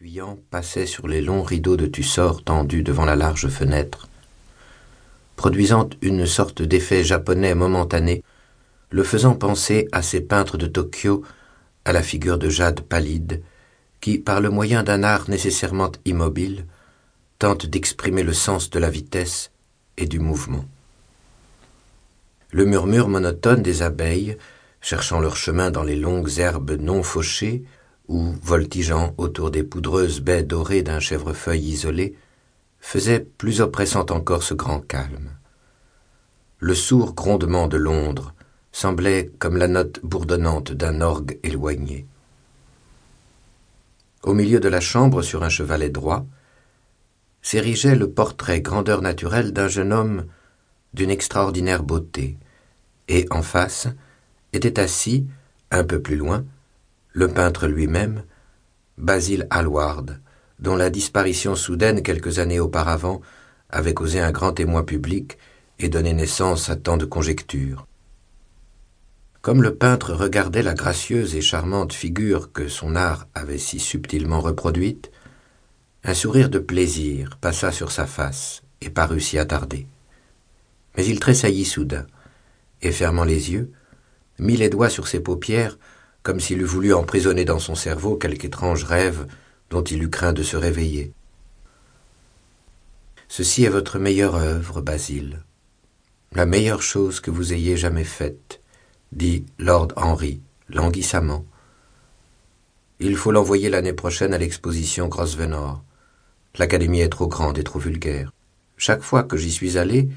fuyant passait sur les longs rideaux de tussor tendus devant la large fenêtre, produisant une sorte d'effet japonais momentané, le faisant penser à ces peintres de Tokyo à la figure de jade pallide, qui, par le moyen d'un art nécessairement immobile, tente d'exprimer le sens de la vitesse et du mouvement. Le murmure monotone des abeilles, cherchant leur chemin dans les longues herbes non fauchées, ou voltigeant autour des poudreuses baies dorées d'un chèvrefeuille isolé, faisait plus oppressant encore ce grand calme. Le sourd grondement de Londres semblait comme la note bourdonnante d'un orgue éloigné. Au milieu de la chambre, sur un chevalet droit, s'érigeait le portrait grandeur naturelle d'un jeune homme d'une extraordinaire beauté, et en face était assis, un peu plus loin, le peintre lui-même, Basil Hallward, dont la disparition soudaine quelques années auparavant avait causé un grand émoi public et donné naissance à tant de conjectures. Comme le peintre regardait la gracieuse et charmante figure que son art avait si subtilement reproduite, un sourire de plaisir passa sur sa face et parut s'y attarder. Mais il tressaillit soudain, et fermant les yeux, mit les doigts sur ses paupières comme s'il eût voulu emprisonner dans son cerveau quelque étrange rêve dont il eût craint de se réveiller. Ceci est votre meilleure œuvre, Basile, la meilleure chose que vous ayez jamais faite, dit Lord Henry, languissamment. Il faut l'envoyer l'année prochaine à l'exposition Grosvenor. L'académie est trop grande et trop vulgaire. Chaque fois que j'y suis allé,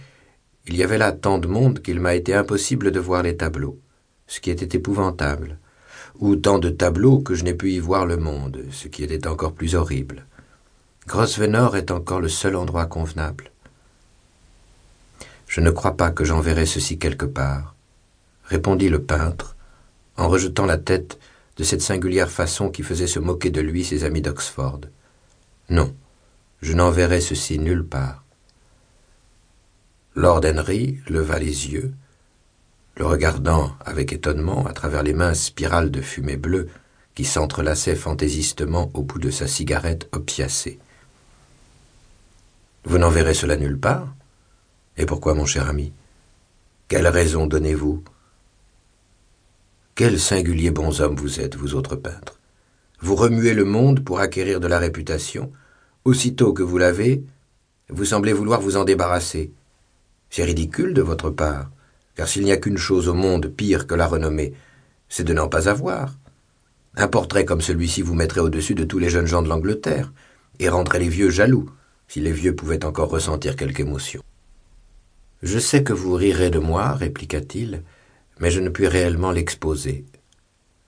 il y avait là tant de monde qu'il m'a été impossible de voir les tableaux, ce qui était épouvantable ou tant de tableaux que je n'ai pu y voir le monde, ce qui était encore plus horrible. Grosvenor est encore le seul endroit convenable. Je ne crois pas que j'enverrai ceci quelque part, répondit le peintre, en rejetant la tête de cette singulière façon qui faisait se moquer de lui ses amis d'Oxford. Non, je n'enverrai ceci nulle part. Lord Henry leva les yeux, le regardant avec étonnement à travers les minces spirales de fumée bleue qui s'entrelaçaient fantaisistement au bout de sa cigarette opiacée. Vous n'enverrez cela nulle part Et pourquoi, mon cher ami? Quelle raison donnez-vous? Quel singulier bonhomme vous êtes, vous autres peintres. Vous remuez le monde pour acquérir de la réputation. Aussitôt que vous l'avez, vous semblez vouloir vous en débarrasser. C'est ridicule de votre part car s'il n'y a qu'une chose au monde pire que la renommée, c'est de n'en pas avoir. Un portrait comme celui-ci vous mettrait au-dessus de tous les jeunes gens de l'Angleterre, et rendrait les vieux jaloux, si les vieux pouvaient encore ressentir quelque émotion. Je sais que vous rirez de moi, répliqua-t-il, mais je ne puis réellement l'exposer.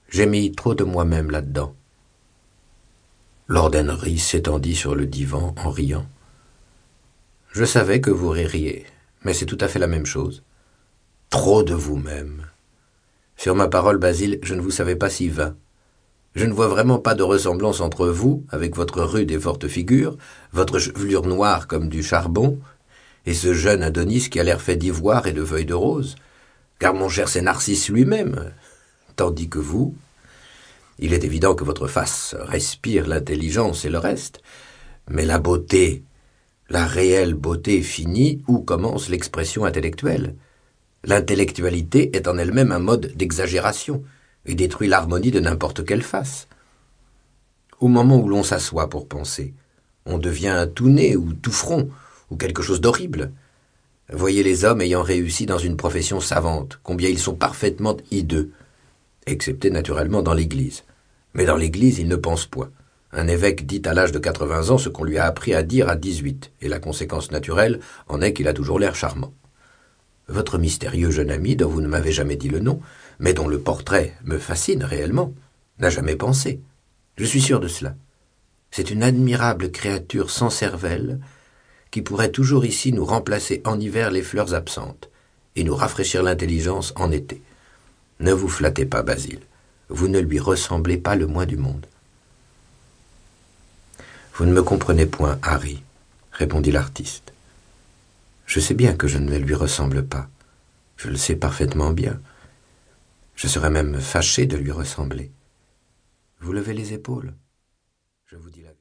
J'ai mis trop de moi-même là-dedans. Lord Henry s'étendit sur le divan en riant. Je savais que vous ririez, mais c'est tout à fait la même chose trop de vous-même. Sur ma parole, Basile, je ne vous savais pas si vain. Je ne vois vraiment pas de ressemblance entre vous, avec votre rude et forte figure, votre chevelure noire comme du charbon, et ce jeune Adonis qui a l'air fait d'ivoire et de feuilles de rose, car mon cher c'est Narcisse lui-même, tandis que vous, il est évident que votre face respire l'intelligence et le reste, mais la beauté, la réelle beauté finit où commence l'expression intellectuelle. L'intellectualité est en elle-même un mode d'exagération et détruit l'harmonie de n'importe quelle face. Au moment où l'on s'assoit pour penser, on devient tout nez ou tout front ou quelque chose d'horrible. Voyez les hommes ayant réussi dans une profession savante, combien ils sont parfaitement hideux, excepté naturellement dans l'Église. Mais dans l'Église, ils ne pensent point. Un évêque dit à l'âge de quatre-vingts ans ce qu'on lui a appris à dire à dix-huit, et la conséquence naturelle en est qu'il a toujours l'air charmant. Votre mystérieux jeune ami, dont vous ne m'avez jamais dit le nom, mais dont le portrait me fascine réellement, n'a jamais pensé. Je suis sûr de cela. C'est une admirable créature sans cervelle qui pourrait toujours ici nous remplacer en hiver les fleurs absentes et nous rafraîchir l'intelligence en été. Ne vous flattez pas, Basile. Vous ne lui ressemblez pas le moins du monde. Vous ne me comprenez point, Harry, répondit l'artiste. Je sais bien que je ne lui ressemble pas. Je le sais parfaitement bien. Je serais même fâché de lui ressembler. Vous levez les épaules. Je vous dis la